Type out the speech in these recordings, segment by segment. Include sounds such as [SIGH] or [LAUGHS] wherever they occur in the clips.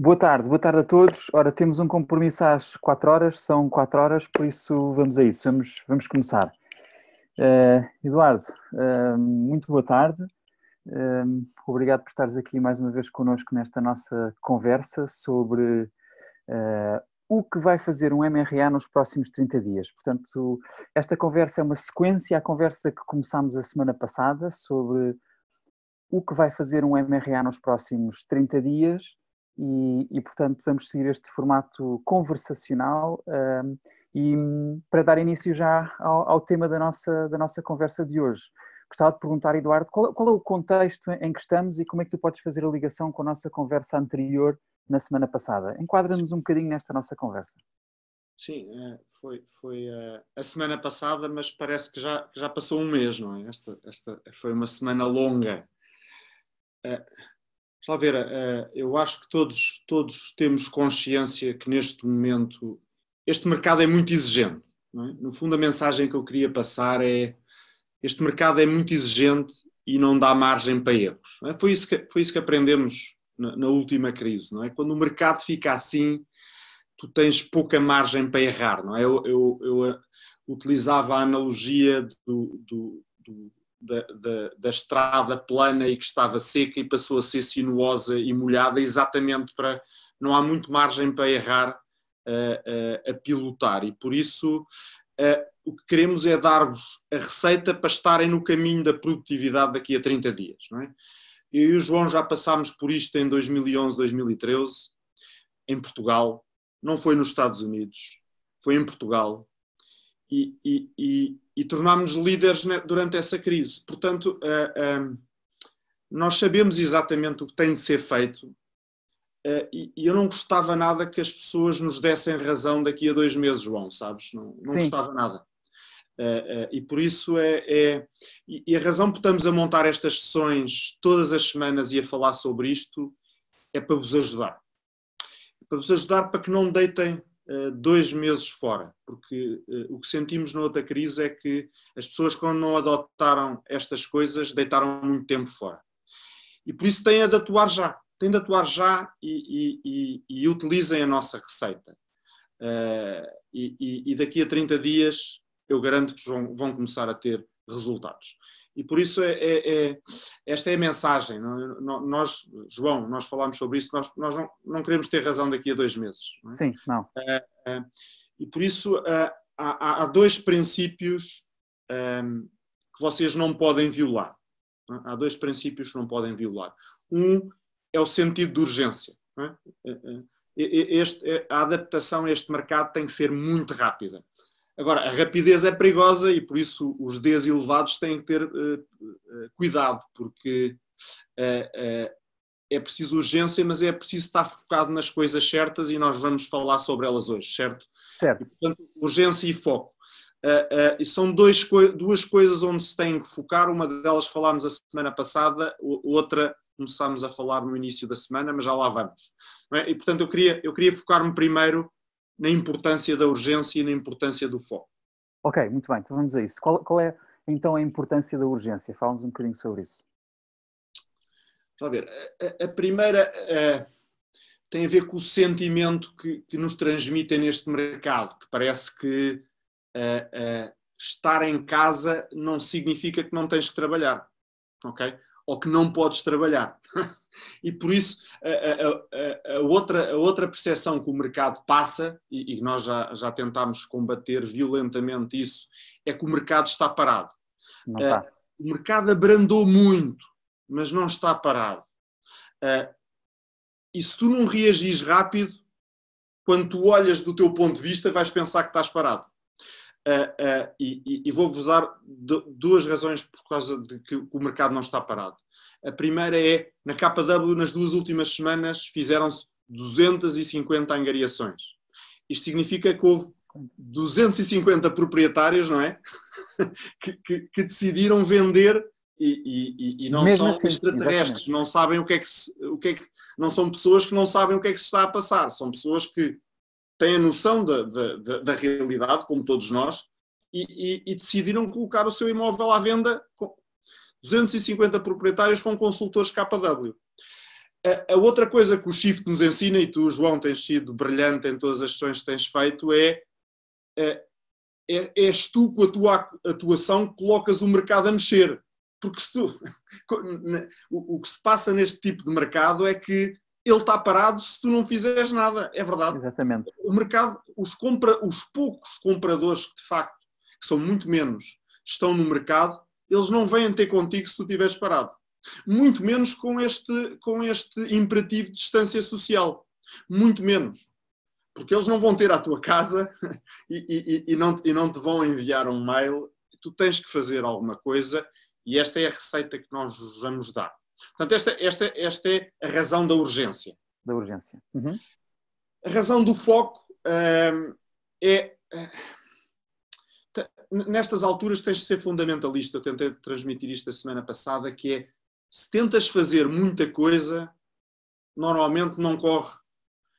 Boa tarde, boa tarde a todos. Ora, temos um compromisso às 4 horas, são 4 horas, por isso vamos a isso, vamos, vamos começar. Uh, Eduardo, uh, muito boa tarde. Uh, obrigado por estares aqui mais uma vez connosco nesta nossa conversa sobre o que vai fazer um MRA nos próximos 30 dias. Portanto, esta conversa é uma sequência à conversa que começámos a semana passada sobre o que vai fazer um MRA nos próximos 30 dias e, e, portanto vamos seguir este formato conversacional um, e para dar início já ao, ao, tema da nossa, da nossa conversa de hoje. Gostava de perguntar, Eduardo, qual, qual, é o contexto em que estamos e como é que tu podes fazer a ligação com a nossa conversa anterior na semana passada? Enquadra-nos um bocadinho nesta nossa conversa. Sim, é, foi, foi eh, a semana passada, mas parece que já, já passou um mês, não é? Esta, esta foi uma semana longa. Está a ver, eh, eu acho que todos, todos temos consciência que neste momento este mercado é muito exigente. É? No fundo, a mensagem que eu queria passar é este mercado é muito exigente e não dá margem para erros. É? Foi, isso que, foi isso que aprendemos na, na, última crise. Não é? Quando o mercado fica assim, tu tens pouca margem para errar. Não é? eu, eu, eu eh, utilizava a analogia do, do da, da, da, estrada plana e que estava seca e passou a ser sinuosa e molhada, exatamente para. Não há muito margem para errar uh, a pilotar e por isso o que queremos é dar-vos a receita para estarem no caminho da produtividade daqui a 30 dias. Não é? Eu e o João já passámos por isto em 2011, 2013, em Portugal, não foi nos Estados Unidos, foi em Portugal. E, e, e, e tornámos-nos líderes durante essa crise. Portanto, uh, uh, nós sabemos exatamente o que tem de ser feito uh, e, eu não gostava nada que as pessoas nos dessem razão daqui a dois meses, João, sabes? Não, não gostava nada. e por isso é, é e, a razão por estamos a montar estas sessões todas as semanas e a falar sobre isto é para vos ajudar. Para vos ajudar para que não deitem eh, dois meses fora, porque uh, o que sentimos na outra crise é que as pessoas, quando não adotaram estas coisas, deitaram muito tempo fora. E por isso têm de atuar já, têm de atuar já e, e, e, e utilizem a nossa receita. Uh, e, daqui a 30 dias eu garanto que vão, vão começar a ter resultados. E por isso é, é, é, esta é a mensagem. Nós, João, nós falámos sobre isso, nós, nós não, não, queremos ter razão daqui a dois meses. Não é? Sim, não. Uh, uh, e por isso uh, há, há, dois princípios que vocês não podem violar. Há dois princípios que não podem violar. Um é o sentido de urgência. É? Este, a adaptação a este mercado tem que ser muito rápida. Agora, a rapidez é perigosa e por isso os Ds elevados têm que ter uh, cuidado, porque uh, é preciso urgência, mas é preciso estar focado nas coisas certas e nós vamos falar sobre elas hoje, certo? Certo. E, portanto, urgência e foco. e são dois, duas coisas onde se tem que focar. Uma delas falámos a semana passada, outra começámos a falar no início da semana, mas já lá vamos. É? E portanto, eu queria, eu queria focar-me primeiro na importância da urgência e na importância do foco. Ok, muito bem, então vamos a isso. Qual, qual é então a importância da urgência? Fala-nos um bocadinho sobre isso. a ver. A, a primeira tem a ver com o sentimento que, que, nos transmitem neste mercado, que parece que estar em casa não significa que não tens que trabalhar. Ok? Ou que não podes trabalhar. [LAUGHS] e por isso a, a, a, outra, a outra percepção que o mercado passa, e, e nós já, já tentámos combater violentamente isso, é que o mercado está parado. Uh, o mercado abrandou muito, mas não está parado. Uh, e se tu não reagis rápido, quando tu olhas do teu ponto de vista, vais pensar que estás parado. Uh, uh, e, e vou-vos dar duas razões por causa de que o mercado não está parado. A primeira é, na KW, nas duas últimas semanas, fizeram-se 250 angariações. Isto significa que houve 250 proprietários, não é? [LAUGHS] que, que, que decidiram vender e, e, e, não Mesmo são assim, extraterrestres, exatamente. não sabem o que é que, se, o que é que não são pessoas que não sabem o que é que se está a passar, são pessoas que têm a noção da, da, da realidade, como todos nós, e, e, e, decidiram colocar o seu imóvel à venda com 250 proprietários com consultores KW. a, a, outra coisa que o Shift nos ensina, e tu, João, tens sido brilhante em todas as sessões que tens feito, é, é, é és tu, com a tua atuação, que colocas o mercado a mexer. Porque se tu, [LAUGHS] o, o que se passa neste tipo de mercado é que ele está parado se tu não fizeres nada. É verdade. Exatamente. O mercado, os, compra, os poucos compradores que de facto que são muito menos, estão no mercado, eles não vêm ter contigo se tu estiveres parado. Muito menos com este, com este imperativo de distância social. Muito menos. Porque eles não vão ter à tua casa [LAUGHS] e, e, e, não, e não te vão enviar um mail. Tu tens que fazer alguma coisa e esta é a receita que nós vamos dar. Portanto, esta, esta, esta é a razão da urgência. Da urgência. Uhum. A razão do foco hum, é. Hum, nestas alturas tens de ser fundamentalista. Eu tentei transmitir isto a semana passada, que é se tentas fazer muita coisa, normalmente não corre,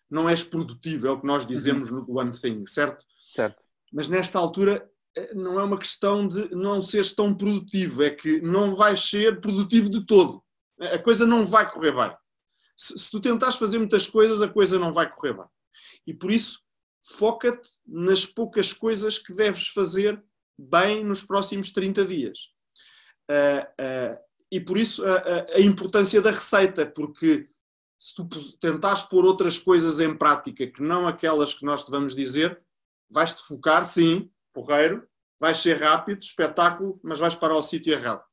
não és produtivo, é o que nós dizemos uhum. no One Thing, certo? Certo. Mas nesta altura eh, não é uma questão de não seres tão produtivo, é que não vais ser produtivo de todo. A coisa não vai correr bem. Se, se tu tentares fazer muitas coisas, a coisa não vai correr bem. E por isso, foca-te nas poucas coisas que deves fazer bem nos próximos 30 dias. Uh, uh, e por isso a, a, importância da receita, porque se tu tentares pôr outras coisas em prática que não aquelas que nós te vamos dizer, vais-te focar, sim, porreiro, vais ser rápido, espetáculo, mas vais para o sítio errado.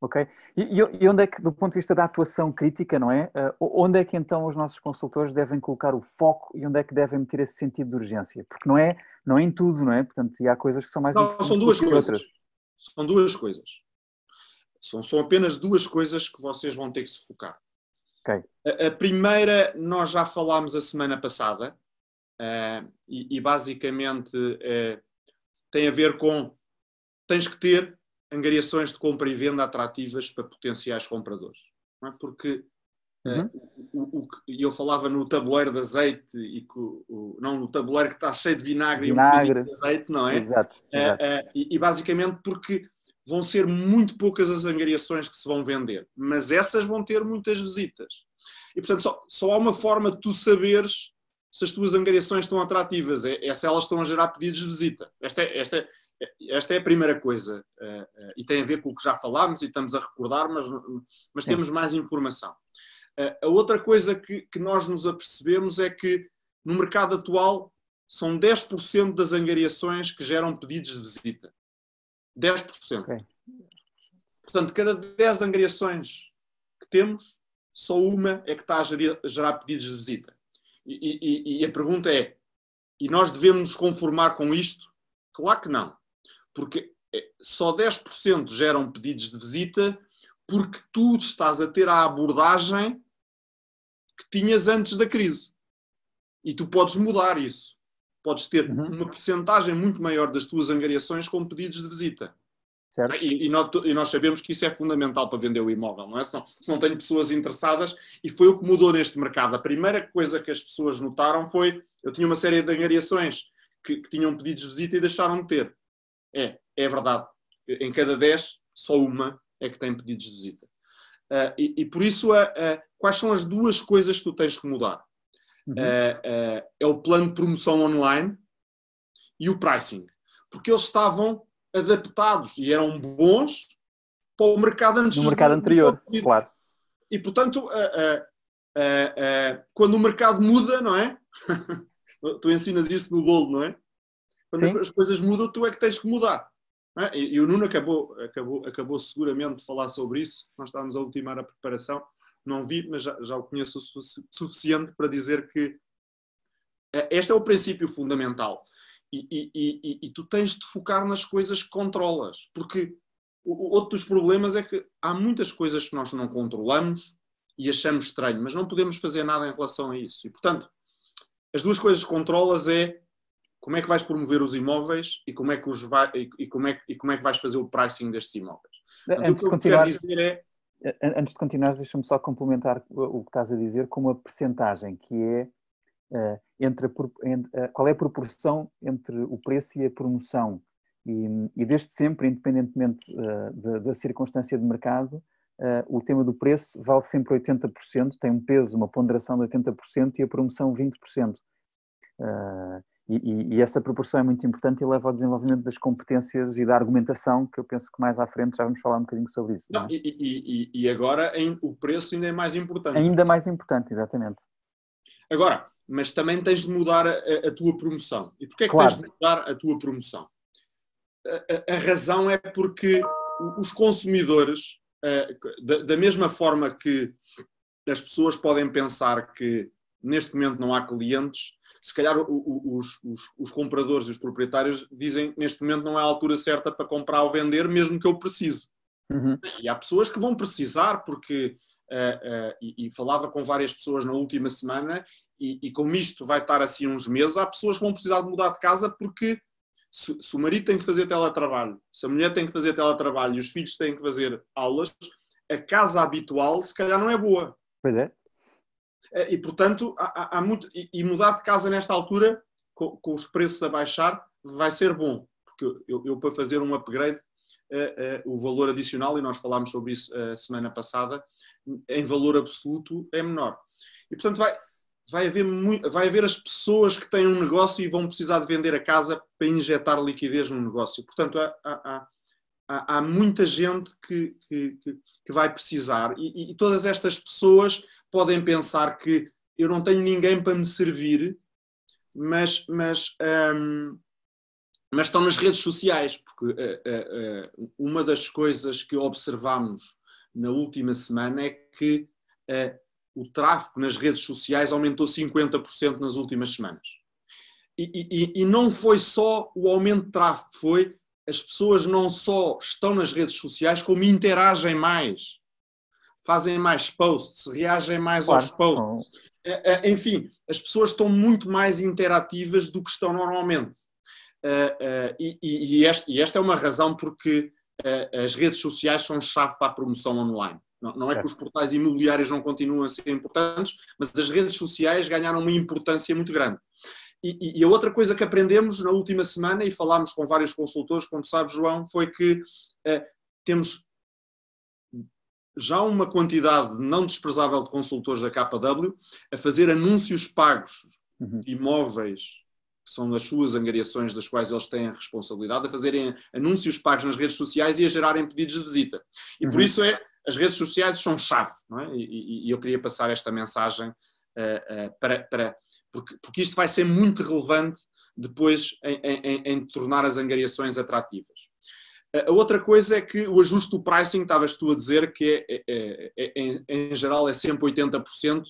Ok. E, e, onde é que, do ponto de vista da atuação crítica, não é? Uh, onde é que então os nossos consultores devem colocar o foco e onde é que devem meter esse sentido de urgência? Porque não é, não é em tudo, não é? Portanto, e há coisas que são mais não, importantes são duas coisas. outras. São duas coisas. São, são apenas duas coisas que vocês vão ter que se focar. Okay. A, a primeira, nós já falámos a semana passada, uh, e, e, basicamente uh, tem a ver com tens que ter angariações de compra e venda atrativas para potenciais compradores. É? Porque uhum. uh, o, o, eu falava no tabuleiro de azeite e o, não no tabuleiro que está cheio de vinagre, vinagre. e um de azeite, não é? Exato. exato. e, e basicamente porque vão ser muito poucas as angariações que se vão vender, mas essas vão ter muitas visitas. E portanto, só, só há uma forma de tu saberes se as tuas angariações estão atrativas, é, é se elas estão a gerar pedidos de visita. Esta é, esta é, esta é a primeira coisa, uh, uh, e tem a ver com o que já falámos e estamos a recordar, mas, mas temos mais informação. Uh, a outra coisa que, que nós nos apercebemos é que no mercado atual são 10% das angariações que geram pedidos de visita. 10%. Okay. Portanto, cada 10 angariações que temos, só uma é que está a gerar, a gerar pedidos de visita. E, e, e, a pergunta é: e nós devemos nos conformar com isto? Claro que não. Porque é, só 10% geram pedidos de visita porque tu estás a ter a abordagem que tinhas antes da crise. E tu podes mudar isso podes ter uhum. uma porcentagem muito maior das tuas angariações com pedidos de visita. E, e, nós, e, nós, sabemos que isso é fundamental para vender o imóvel, não é? Se não, se não tenho pessoas interessadas, e foi o que mudou neste mercado. A primeira coisa que as pessoas notaram foi: eu tinha uma série de angariações que, que tinham pedidos de visita e deixaram de ter. É, é verdade. Em cada 10, só uma é que tem pedidos de visita. Uh, e, e, por isso, uh, uh, quais são as duas coisas que tu tens que mudar? Uhum. Uh, é o plano de promoção online e o pricing. Porque eles estavam adaptados e eram bons para o mercado antes no mercado anterior, claro. E portanto, quando o mercado muda, não é? [LAUGHS] tu ensinas isso no bolo, não é? Quando Sim. as coisas mudam, tu é que tens que mudar. É? E, e, o Nuno acabou, acabou, acabou seguramente de falar sobre isso. Nós estávamos a ultimar a preparação não vi, mas já, já o conheço o suficiente para dizer que eh, este é o princípio fundamental. E, e, e, e, tu tens de focar nas coisas que controlas, porque o, outro dos problemas é que há muitas coisas que nós não controlamos e achamos estranho, mas não podemos fazer nada em relação a isso. E, portanto, as duas coisas que controlas é como é que vais promover os imóveis e como é que, os vai, e, como é, e como é que vais fazer o pricing destes imóveis. Portanto, eu quero dizer é Antes de continuar, deixa-me só complementar o que estás a dizer com uma percentagem que é uh, entre, a, entre uh, qual é a proporção entre o preço e a promoção. E, e desde sempre, independentemente uh, da, da, circunstância de mercado, o tema do preço vale sempre 80%, tem um peso, uma ponderação de 80% e a promoção 20%. Uh, e, e, essa proporção é muito importante e leva ao desenvolvimento das competências e da argumentação, que eu penso que mais à frente já vamos falar um bocadinho sobre isso. Não, não é? e, e, agora em, o preço ainda é mais importante. Ainda mais importante, exatamente. Agora, mas também tens de mudar a, a tua promoção. E porquê é que claro. tens de mudar a tua promoção? A, a, a razão é porque os consumidores, da, da mesma forma que as pessoas podem pensar que neste momento não há clientes, se calhar os, os, os, compradores e os proprietários dizem neste momento não é a altura certa para comprar ou vender, mesmo que eu precise. Uhum. E há pessoas que vão precisar, porque uh, uh, e, e, falava com várias pessoas na última semana, e, e, como isto vai estar assim uns meses, há pessoas que vão precisar de mudar de casa porque se, se, o marido tem que fazer teletrabalho, se a mulher tem que fazer teletrabalho e os filhos têm que fazer aulas, a casa habitual se calhar não é boa. Pois é. Eh, e, portanto, há, há muito, e, mudar de casa nesta altura, com, com, os preços a baixar, vai ser bom, porque eu, eu para fazer um upgrade, uh, uh, o valor adicional, e nós falámos sobre isso a uh, semana passada, em valor absoluto é menor. E, portanto, vai, vai, haver muito, vai haver as pessoas que têm um negócio e vão precisar de vender a casa para injetar liquidez no negócio. Portanto, há, há, há, há muita gente que, que, que vai precisar e, e todas estas pessoas podem pensar que eu não tenho ninguém para me servir, mas, mas, um, mas estão nas redes sociais, porque uh, uh, uh, uma das coisas que observamos na última semana é que o tráfego nas redes sociais aumentou 50% nas últimas semanas. E, e, e, não foi só o aumento de tráfego, foi as pessoas não só estão nas redes sociais, como interagem mais fazem mais posts, reagem mais claro. aos posts. É, é, enfim, as pessoas estão muito mais interativas do que estão normalmente. É, e, e, este, e esta é uma razão porque as redes sociais são chave para a promoção online. Não, é que os portais imobiliários não continuam a ser importantes, mas as redes sociais ganharam uma importância muito grande. E, e, a outra coisa que aprendemos na última semana, e falámos com vários consultores, como sabes, João, foi que temos já uma quantidade não desprezável de consultores da KW a fazer anúncios pagos uhum. imóveis, que são as suas angariações das quais eles têm a responsabilidade, a fazerem anúncios pagos nas redes sociais e a gerarem pedidos de visita. E uhum. por isso é, as redes sociais são chave, não é? e, e eu queria passar esta mensagem para, para porque, porque isto vai ser muito relevante depois em, em, em tornar as angariações atrativas. A outra coisa é que o ajuste do pricing, estavas tu a dizer que é, é, é, é, em geral é sempre 80%,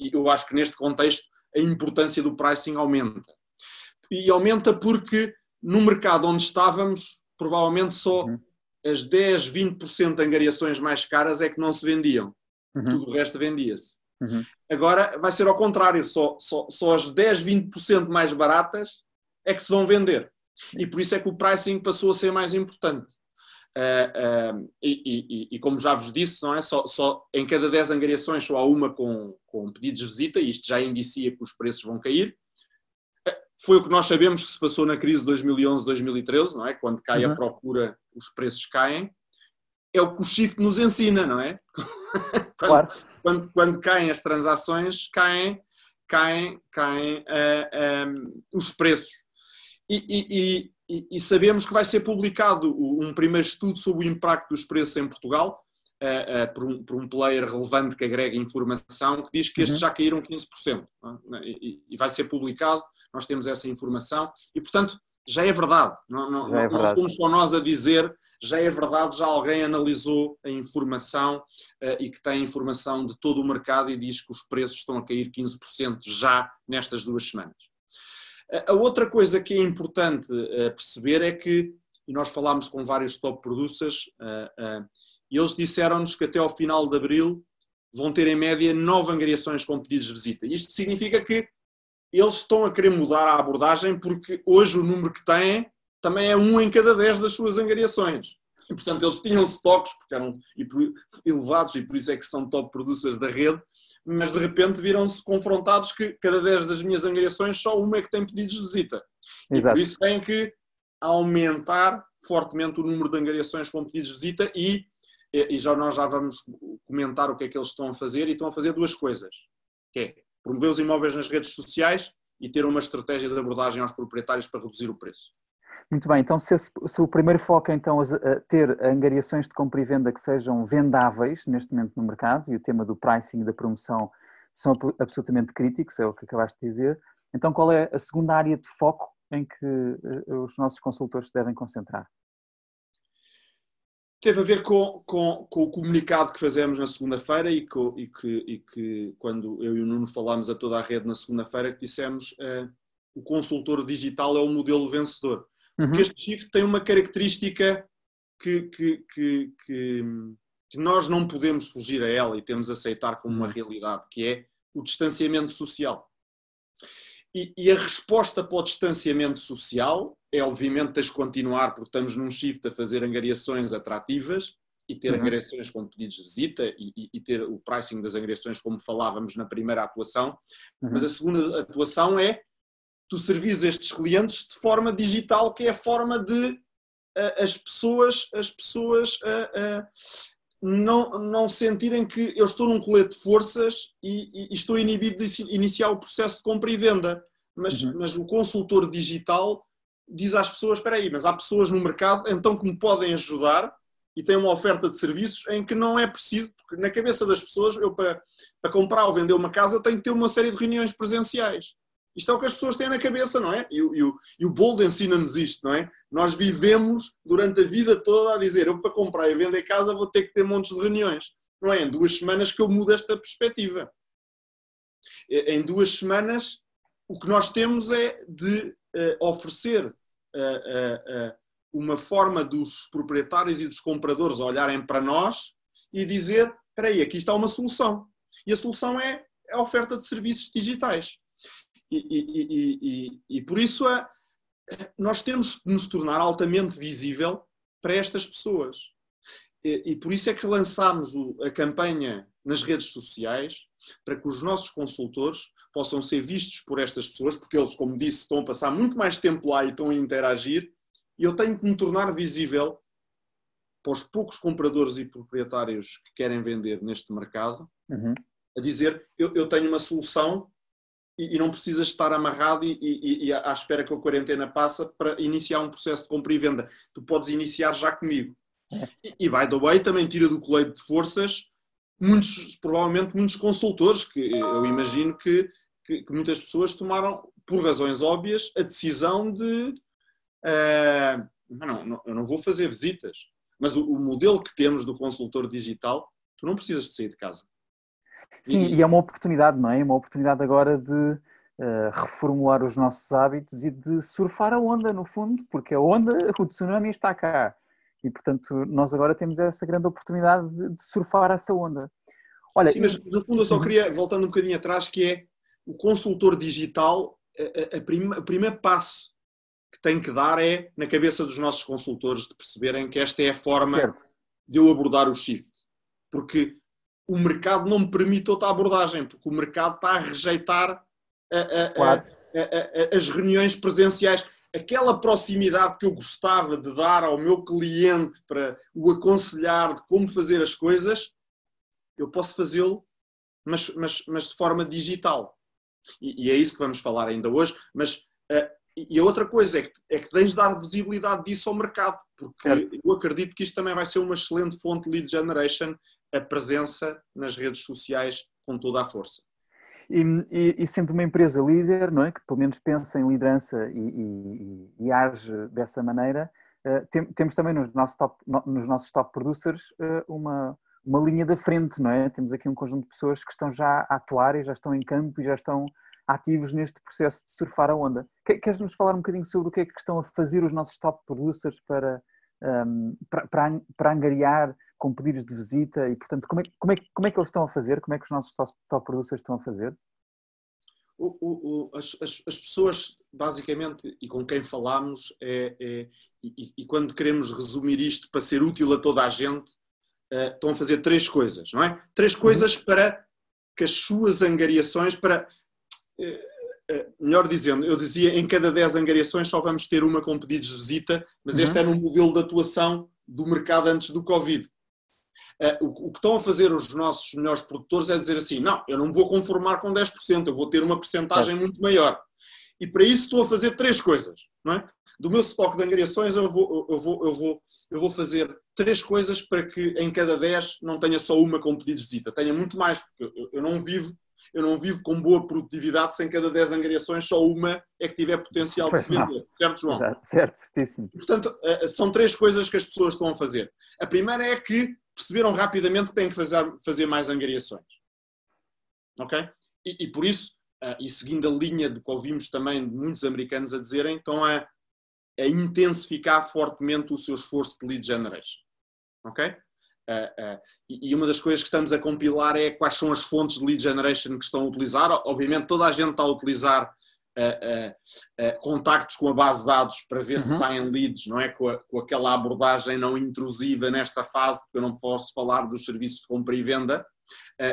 e eu acho que neste contexto a importância do pricing aumenta. E aumenta porque no mercado onde estávamos, provavelmente só uhum. as 10, 20% de angariações mais caras é que não se vendiam. Uhum. Tudo o resto vendia-se. Uhum. Agora vai ser ao contrário, só, só, só as 10, 20% mais baratas é que se vão vender. E por isso é que o pricing passou a ser mais importante. Uh, uh, e, e, e, como já vos disse, não é? só, só em cada 10 angariações só há uma com, com pedidos de visita, e isto já indicia que os preços vão cair. Uh, foi o que nós sabemos que se passou na crise de 2011-2013, não é? Quando cai uhum. a procura, os preços caem. É o que o shift nos ensina, não é? [LAUGHS] claro. Quando, quando, caem as transações, caem, caem, caem os preços. E, e, e, sabemos que vai ser publicado um primeiro estudo sobre o impacto dos preços em Portugal, uh, uh, por, um, por, um, player relevante que agrega informação, que diz que estes uhum. já caíram 15%. É? E, e, vai ser publicado, nós temos essa informação, e portanto já é verdade. Não, não, já é verdade. não somos só nós a dizer, já é verdade, já alguém analisou a informação uh, e que tem informação de todo o mercado e diz que os preços estão a cair 15% já nestas duas semanas. A outra coisa que é importante eh, perceber é que, e nós falámos com vários top producers, eh, eh, e eles disseram-nos que até ao final de abril vão ter em média nove angariações com pedidos de visita. Isto significa que eles estão a querer mudar a abordagem porque hoje o número que têm também é um em cada dez das suas angariações. E, portanto, eles tinham stocks porque eram elevados e por isso é que são top producers da rede, mas de repente viram-se confrontados que cada 10 das minhas angariações só uma é que tem pedidos de visita. Exato. E por isso têm que aumentar fortemente o número de angariações com pedidos de visita e e já nós já vamos comentar o que é que eles estão a fazer e estão a fazer duas coisas, que é promover os imóveis nas redes sociais e ter uma estratégia de abordagem aos proprietários para reduzir o preço. Muito bem, então se, se o primeiro foco é então ter angariações de compra e venda que sejam vendáveis neste momento no mercado e o tema do pricing e da promoção são absolutamente críticos, é o que acabaste de dizer, então qual é a segunda área de foco em que eh, os nossos consultores se devem concentrar? Teve a ver com, com, com, o comunicado que fazemos na segunda-feira e, e, que, e que, quando eu e o Nuno falámos a toda a rede na segunda-feira, que dissemos uh, o consultor digital é o modelo vencedor. Uhum. Porque este shift tem uma característica que, que, que, que, nós não podemos fugir a ela e temos a aceitar como uma uhum. realidade, que é o distanciamento social. E, e, a resposta para o distanciamento social é, obviamente, tens de continuar, porque estamos num shift a fazer angariações atrativas e ter uhum. angariações com pedidos de visita e, e, e, ter o pricing das angariações, como falávamos na primeira atuação. Uhum. Mas a segunda atuação é tu servires estes clientes de forma digital, que é a forma de uh, as pessoas, as pessoas uh, uh, não, não sentirem que eu estou num colete de forças e, e, estou inibido de iniciar o processo de compra e venda. Mas, uhum. mas o consultor digital diz às pessoas: espera aí, mas há pessoas no mercado então que me podem ajudar e tem uma oferta de serviços em que não é preciso, porque na cabeça das pessoas, eu para, para comprar ou vender uma casa, eu tenho que ter uma série de reuniões presenciais. Isto é o que as pessoas têm na cabeça, não é? E, e, e o Bold ensina-nos isto, não é? Nós vivemos durante a vida toda a dizer: eu para comprar e vender casa vou ter que ter montes de reuniões. Não é? Em duas semanas que eu mudo esta perspectiva. Em duas semanas, o que nós temos é de uh, oferecer uma forma dos proprietários e dos compradores olharem para nós e dizer: espera aí, aqui está uma solução. E a solução é a oferta de serviços digitais. E, e, e, e, por isso nós temos que nos tornar altamente visível para estas pessoas. E, por isso é que lançámos a campanha nas redes sociais para que os nossos consultores possam ser vistos por estas pessoas, porque eles, como disse, estão a passar muito mais tempo lá e estão a interagir, e eu tenho que me tornar visível para os poucos compradores e proprietários que querem vender neste mercado, uhum. a dizer, eu, eu tenho uma solução e, e não precisas estar amarrado e, e, e, à espera que a quarentena passa para iniciar um processo de compra e venda. Tu podes iniciar já comigo. E, e by the way, também tira do colete de forças muitos, provavelmente muitos consultores, que eu imagino que, que, que muitas pessoas tomaram, por razões óbvias, a decisão de uh, não, não, eu não vou fazer visitas. Mas o, o modelo que temos do consultor digital, tu não precisas de sair de casa. Sim, e, e é uma oportunidade, não é? É uma oportunidade agora de uh, reformular os nossos hábitos e de surfar a onda, no fundo, porque a onda, o tsunami está cá. E, portanto, nós agora temos essa grande oportunidade de, de surfar essa onda. Olha, Sim, mas no fundo eu só queria, voltando um bocadinho atrás, que é o consultor digital, a, a, prima, o primeiro passo que tem que dar é na cabeça dos nossos consultores de perceberem que esta é a forma certo. de eu abordar o shift. Porque o mercado não me permite outra abordagem, porque o mercado está a rejeitar a, claro. as reuniões presenciais. Aquela proximidade que eu gostava de dar ao meu cliente para o aconselhar de como fazer as coisas, eu posso fazê-lo, mas, mas, mas de forma digital. E, e, é isso que vamos falar ainda hoje. Mas, uh, e a outra coisa é que, é que tens de dar visibilidade disso ao mercado, porque certo. eu acredito que isto também vai ser uma excelente fonte de lead generation a presença nas redes sociais com toda a força. E, e, e, sendo uma empresa líder, não é, que pelo menos pensa em liderança e, e, e age dessa maneira, uh, tem, temos também nos nossos top, no, nos nossos top producers uh, uma, uma linha da frente, não é? Temos aqui um conjunto de pessoas que estão já a atuar e já estão em campo e já estão ativos neste processo de surfar a onda. Queres nos falar um bocadinho sobre o que é que estão a fazer os nossos top producers para, um, para, para, para angariar com pedidos de visita e, portanto, como é, como, é, como é que eles estão a fazer? Como é que os nossos top, top producers estão a fazer? O, o, o, as, as, as, pessoas, basicamente, e com quem falamos, é, é e, e, quando queremos resumir isto para ser útil a toda a gente, uh, estão a fazer três coisas, não é? Três coisas uhum. para que as suas angariações, para. Uh, melhor dizendo, eu dizia em cada 10 angariações só vamos ter uma com pedidos de visita, mas uhum. este era um modelo de atuação do mercado antes do Covid. o que estão a fazer os nossos melhores produtores é dizer assim: não, eu não me vou conformar com 10%, eu vou ter uma percentagem muito maior. E para isso estou a fazer três coisas. Não é? Do meu estoque de angariações, eu vou, eu, vou, eu, vou, eu vou fazer três coisas para que em cada 10 não tenha só uma com pedidos de visita, tenha muito mais, porque eu, eu não vivo eu não vivo com boa produtividade se em cada 10 angariações só uma é que tiver potencial de se vender. Certo, João? Certo, certíssimo. Portanto, eh, são três coisas que as pessoas estão a fazer. A primeira é que perceberam rapidamente que têm que fazer, fazer mais angariações. Ok? E, e por isso, e seguindo a linha do que ouvimos também de muitos americanos a dizerem, estão a, a intensificar fortemente o seu esforço de lead generation. Ok? Uh, uh, e uma das coisas que estamos a compilar é quais são as fontes de lead generation que estão a utilizar. Obviamente, toda a gente está a utilizar uh, contactos com a base de dados para ver uhum. se saem leads, não é? Com, a, com, aquela abordagem não intrusiva nesta fase, porque eu não posso falar dos serviços de compra e venda.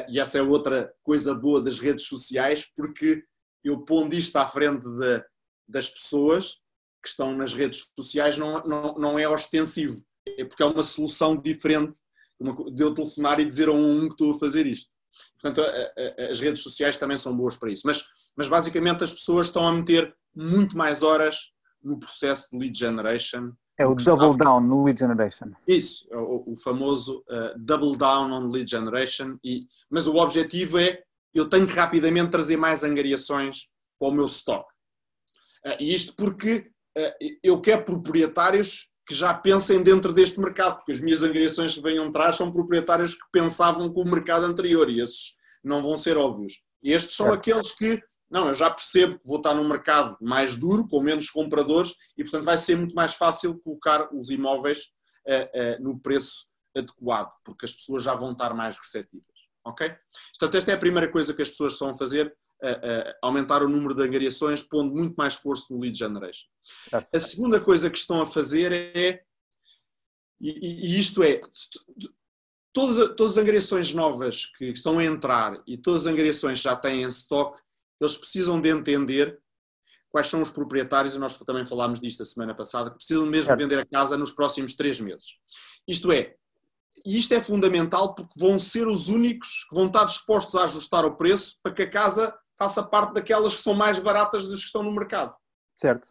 E essa é outra coisa boa das redes sociais, porque eu pondo isto à frente de, das pessoas que estão nas redes sociais não, não, não é ostensivo, é porque é uma solução diferente de eu telefonar e dizer a um que estou a fazer isto. Portanto, as redes sociais também são boas para isso. Mas, mas basicamente as pessoas estão a meter muito mais horas no processo de lead generation. É o double down no lead generation. Isso, é o, o famoso uh, double down on lead generation. E, mas o objetivo é eu tenho que rapidamente trazer mais angariações para o meu stock. Uh, e isto porque uh, eu quero proprietários que já pensem dentro deste mercado, porque as minhas angariações que venham atrás são proprietários que pensavam com o mercado anterior e esses não vão ser óbvios. Estes são aqueles que, não, eu já percebo que vou estar num mercado mais duro, com menos compradores e, portanto, vai ser muito mais fácil colocar os imóveis uh, uh, no preço adequado, porque as pessoas já vão estar mais receptivas. Ok? Portanto, esta é a primeira coisa que as pessoas estão a fazer aumentar o número de angariações, pondo muito mais esforço no lead generation. A segunda coisa que estão a fazer é, e, e isto é, todas, todas as angariações novas que estão a entrar e todas as angariações que já têm em stock, eles precisam de entender quais são os proprietários, e nós também falámos disto a semana passada, que precisam mesmo vender a casa nos próximos três meses. Isto é, e isto é fundamental porque vão ser os únicos que vão estar dispostos a ajustar o preço para que a casa faça parte daquelas que são mais baratas das que estão no mercado. Certo.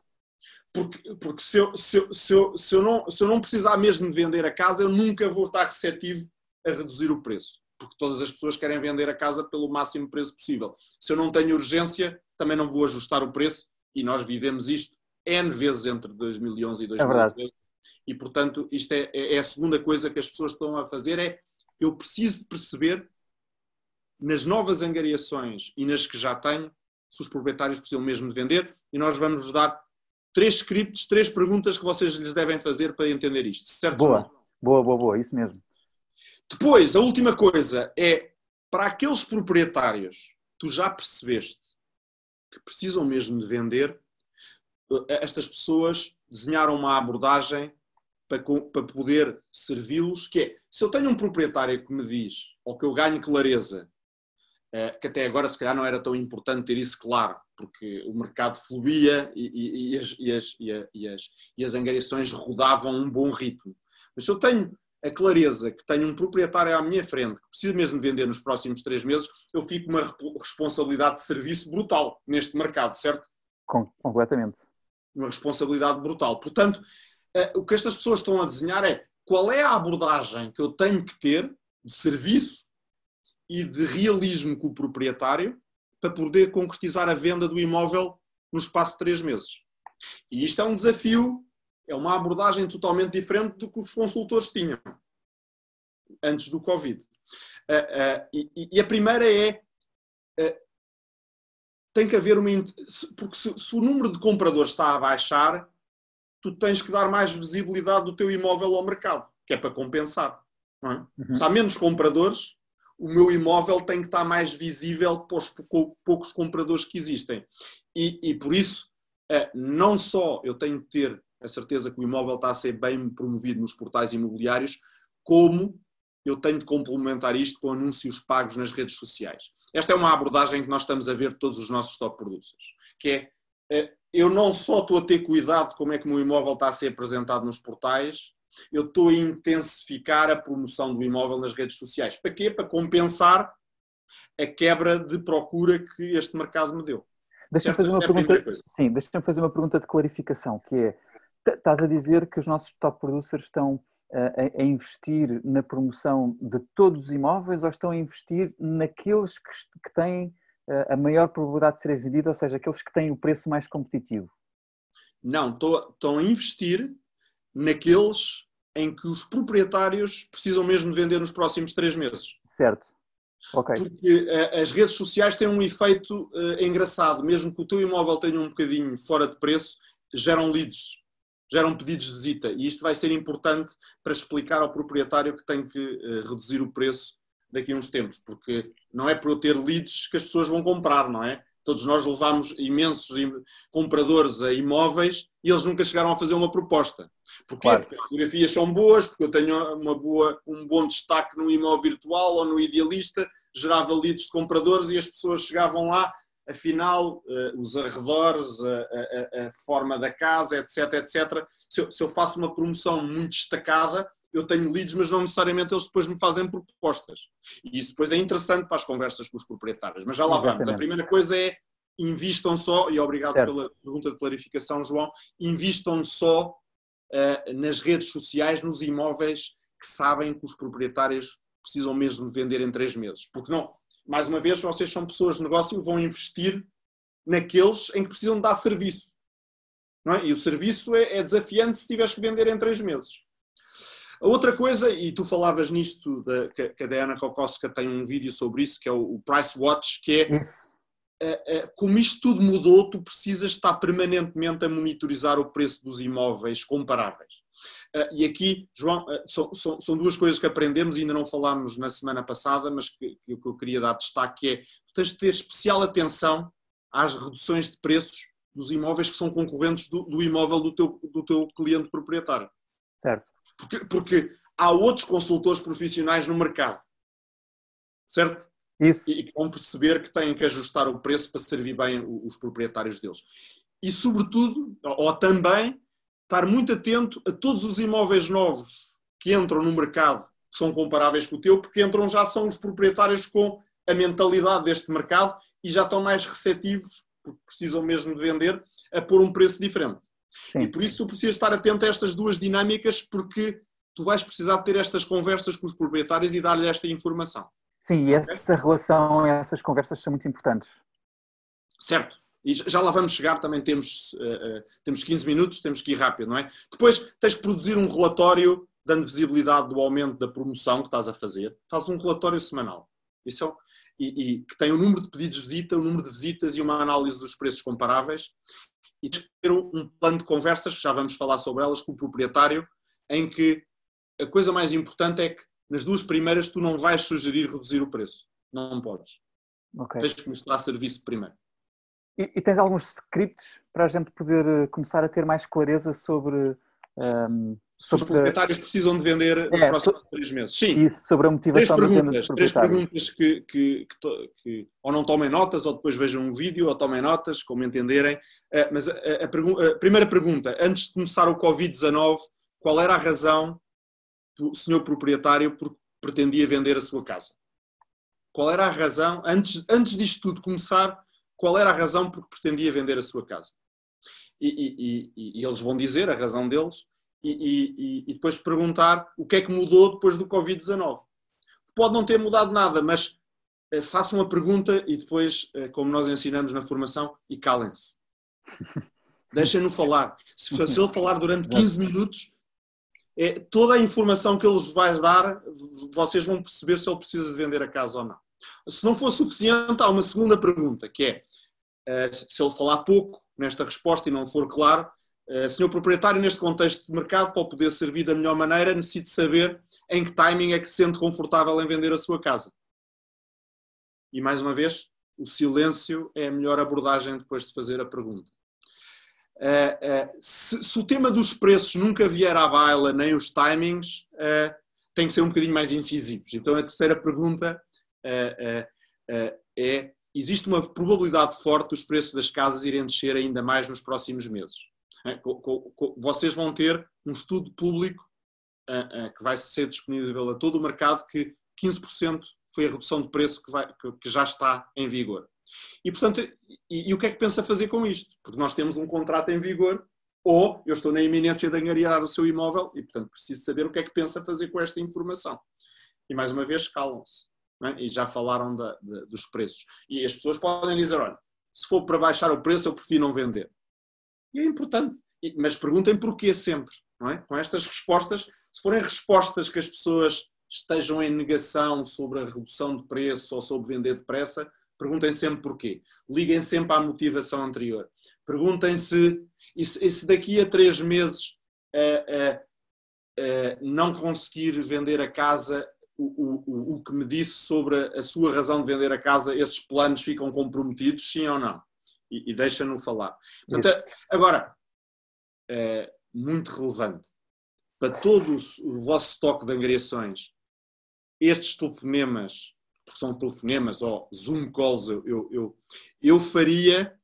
Porque, porque se, eu, se, eu, se, eu, se, eu não, se eu não precisar mesmo de vender a casa, eu nunca vou estar receptivo a reduzir o preço. Porque todas as pessoas querem vender a casa pelo máximo preço possível. Se eu não tenho urgência, também não vou ajustar o preço e nós vivemos isto N vezes entre 2011 e 2013. É e, portanto, isto é, é, é a segunda coisa que as pessoas estão a fazer, é eu preciso perceber nas novas angariações e nas que já tenho, se os proprietários precisam mesmo de vender, e nós vamos vos dar três scripts, três perguntas que vocês lhes devem fazer para entender isto. Certo? Boa, boa, boa, boa, isso mesmo. Depois, a última coisa é para aqueles proprietários, tu já percebeste que precisam mesmo de vender, eh, estas pessoas desenharam uma abordagem para, poder servi-los, que é, se eu tenho um proprietário que me diz, ou que eu ganho clareza eh, que até agora se calhar não era tão importante ter isso claro, porque o mercado fluía e, e, e, as, e, as, as, as angariações rodavam um bom ritmo. Mas se eu tenho a clareza que tenho um proprietário à minha frente que precisa mesmo vender nos próximos três meses, eu fico com uma responsabilidade de serviço brutal neste mercado, certo? Com, completamente. Uma responsabilidade brutal. Portanto, eh, o que estas pessoas estão a desenhar é qual é a abordagem que eu tenho que ter de serviço e de realismo com o proprietário para poder concretizar a venda do imóvel no espaço de três meses. E isto é um desafio, é uma abordagem totalmente diferente do que os consultores tinham antes do Covid. Uh, uh, e, a primeira é. Uh, tem que haver uma. Porque se, se, o número de compradores está a baixar, tu tens que dar mais visibilidade do teu imóvel ao mercado, que é para compensar. É? Uhum. Se há menos compradores, o meu imóvel tem que estar mais visível para os poucos compradores que existem. E, e por isso, não só eu tenho que ter a certeza que o imóvel está a ser bem promovido nos portais imobiliários, como eu tenho de complementar isto com anúncios pagos nas redes sociais. Esta é uma abordagem que nós estamos a ver de todos os nossos top producers, que é, eh, eu não só estou a ter cuidado de como é que o meu imóvel está a ser apresentado nos portais, eu estou a intensificar a promoção do imóvel nas redes sociais. Para quê? Para compensar a quebra de procura que este mercado me deu. Deixa-me fazer uma é pergunta. Sim, deixa-me fazer uma pergunta de clarificação, que é estás a dizer que os nossos top producers estão a, a, investir na promoção de todos os imóveis ou estão a investir naqueles que, que têm a maior probabilidade de serem vendidos, ou seja, aqueles que têm o preço mais competitivo? Não, estão a investir naqueles em que os proprietários precisam mesmo de vender nos próximos três meses. Certo. Okay. Porque uh, as redes sociais têm um efeito engraçado, mesmo que o teu imóvel tenha um bocadinho fora de preço, geram leads, geram pedidos de visita. E isto vai ser importante para explicar ao proprietário que tem que uh, reduzir o preço daqui a uns tempos, porque não é por eu ter leads que as pessoas vão comprar, não é? Todos nós levamos imensos compradores a imóveis e eles nunca chegaram a fazer uma proposta. Porquê? Claro. Porque as fotografias são boas, porque eu tenho uma boa, um bom destaque no imóvel virtual ou no idealista, gerava leads de compradores e as pessoas chegavam lá, afinal, uh, os arredores, a, a, a, forma da casa, etc, etc. Se eu, se eu faço uma promoção muito destacada, eu tenho leads, mas não necessariamente eles depois me fazem propostas. E isso depois é interessante para as conversas com os proprietários. Mas já lá Exatamente. vamos. A primeira coisa é invistam só, e obrigado certo. pela pergunta de clarificação, João, invistam só uh, nas redes sociais, nos imóveis que sabem que os proprietários precisam mesmo de vender em três meses. Porque não, mais uma vez, vocês são pessoas de negócio e vão investir naqueles em que precisam dar serviço. É? E o serviço é, é desafiante se tiveres que vender em três meses. A outra coisa, e tu falavas nisto, da, que a Diana Kokoska tem um vídeo sobre isso, que é o, Price Watch, que é uh, uh, como isto tudo mudou, tu precisas estar permanentemente a monitorizar o preço dos imóveis comparáveis. Uh, e aqui, João, são, são, são, duas coisas que aprendemos e ainda não falámos na semana passada, mas que, que o que eu queria dar destaque é tu tens de ter especial atenção às reduções de preços dos imóveis que são concorrentes do, do imóvel do teu, do teu cliente proprietário. Certo. Porque, porque há outros consultores profissionais no mercado, certo? Isso. E que vão perceber que têm que ajustar o preço para servir bem os proprietários deles. E, sobretudo, ou também, estar muito atento a todos os imóveis novos que entram no mercado, que são comparáveis com o teu, porque entram já são os proprietários com a mentalidade deste mercado e já estão mais receptivos, porque precisam mesmo de vender, a pôr um preço diferente. Sim. E por isso tu precisas estar atento a estas duas dinâmicas, porque tu vais precisar ter estas conversas com os proprietários e dar-lhe esta informação. Sim, e essa relação, essas conversas são muito importantes. Certo. E já lá vamos chegar, também temos, uh, uh, temos 15 minutos, temos que ir rápido, não é? Depois tens que produzir um relatório dando visibilidade do aumento da promoção que estás a fazer. Faz um relatório semanal. Isso é, e, e, que tem o número de pedidos de visita, o número de visitas e uma análise dos preços comparáveis e ter um plano de conversas, que já vamos falar sobre elas, com o proprietário, em que a coisa mais importante é que nas duas primeiras tu não vais sugerir reduzir o preço. Não podes. Okay. Tens que mostrar serviço primeiro. E, e, tens alguns scripts para a gente poder eh, começar a ter mais clareza sobre. Um, ehm, sobre os proprietários precisam de vender nos é, próximos so... três meses. Sim. Isso, sobre a motivação três perguntas, Três perguntas que, que, que, que, ou não tomem notas, ou depois vejam um vídeo, ou tomem notas, como entenderem. Eh, mas a, a, a primeira pergunta, antes de começar o Covid-19, qual era a razão do senhor proprietário por pretendia vender a sua casa? Qual era a razão, antes, antes disto tudo começar, qual era a razão por que pretendia vender a sua casa? E, e, e, e eles vão dizer a razão deles, e, depois perguntar o que é que mudou depois do Covid-19. Pode não ter mudado nada, mas eh, façam a pergunta e depois, eh, como nós ensinamos na formação, e calem-se. [LAUGHS] Deixem-no falar. Se, se ele falar durante 15 minutos, é, toda a informação que ele vos vai dar, vocês vão perceber se ele precisa de vender a casa ou não. Se não for suficiente, há uma segunda pergunta, que é, se ele falar pouco nesta resposta e não for claro, eh, senhor proprietário, neste contexto de mercado, para poder servir da melhor maneira, necessite saber em que timing é que se sente confortável em vender a sua casa. E mais uma vez, o silêncio é a melhor abordagem depois de fazer a pergunta. Uh, uh, se, se, o tema dos preços nunca vier à baila, nem os timings, uh, tem que ser um bocadinho mais incisivos. Então a terceira pergunta é: existe uma probabilidade forte dos preços das casas irem descer ainda mais nos próximos meses? Vocês vão ter um estudo público que vai ser disponível a todo o mercado, que 15% foi a redução de preço que, vai, que, já está em vigor. E, portanto, e, e, o que é que pensa fazer com isto? Porque nós temos um contrato em vigor, ou eu estou na iminência de angariar o seu imóvel e, portanto, preciso saber o que é que pensa fazer com esta informação. E, mais uma vez, calam-se. É? E já falaram da, de, dos preços. E as pessoas podem dizer, olha, se for para baixar o preço, eu prefiro não vender. E é importante. Mas perguntem porquê sempre. Não é? Com estas respostas, se forem respostas que as pessoas estejam em negação sobre a redução de preço ou sobre vender depressa, perguntem sempre porquê. Liguem sempre à motivação anterior. Perguntem se, e se, e se daqui a três meses uh, uh, uh, não conseguir vender a casa, o, o, o que me disse sobre a, a, sua razão de vender a casa, esses planos ficam comprometidos, sim ou não? E, e deixa-no falar. Portanto, agora, muito relevante, para todo o, o vosso estoque de angariações, estes telefonemas, porque são telefonemas ou Zoom calls, eu, eu, eu, faria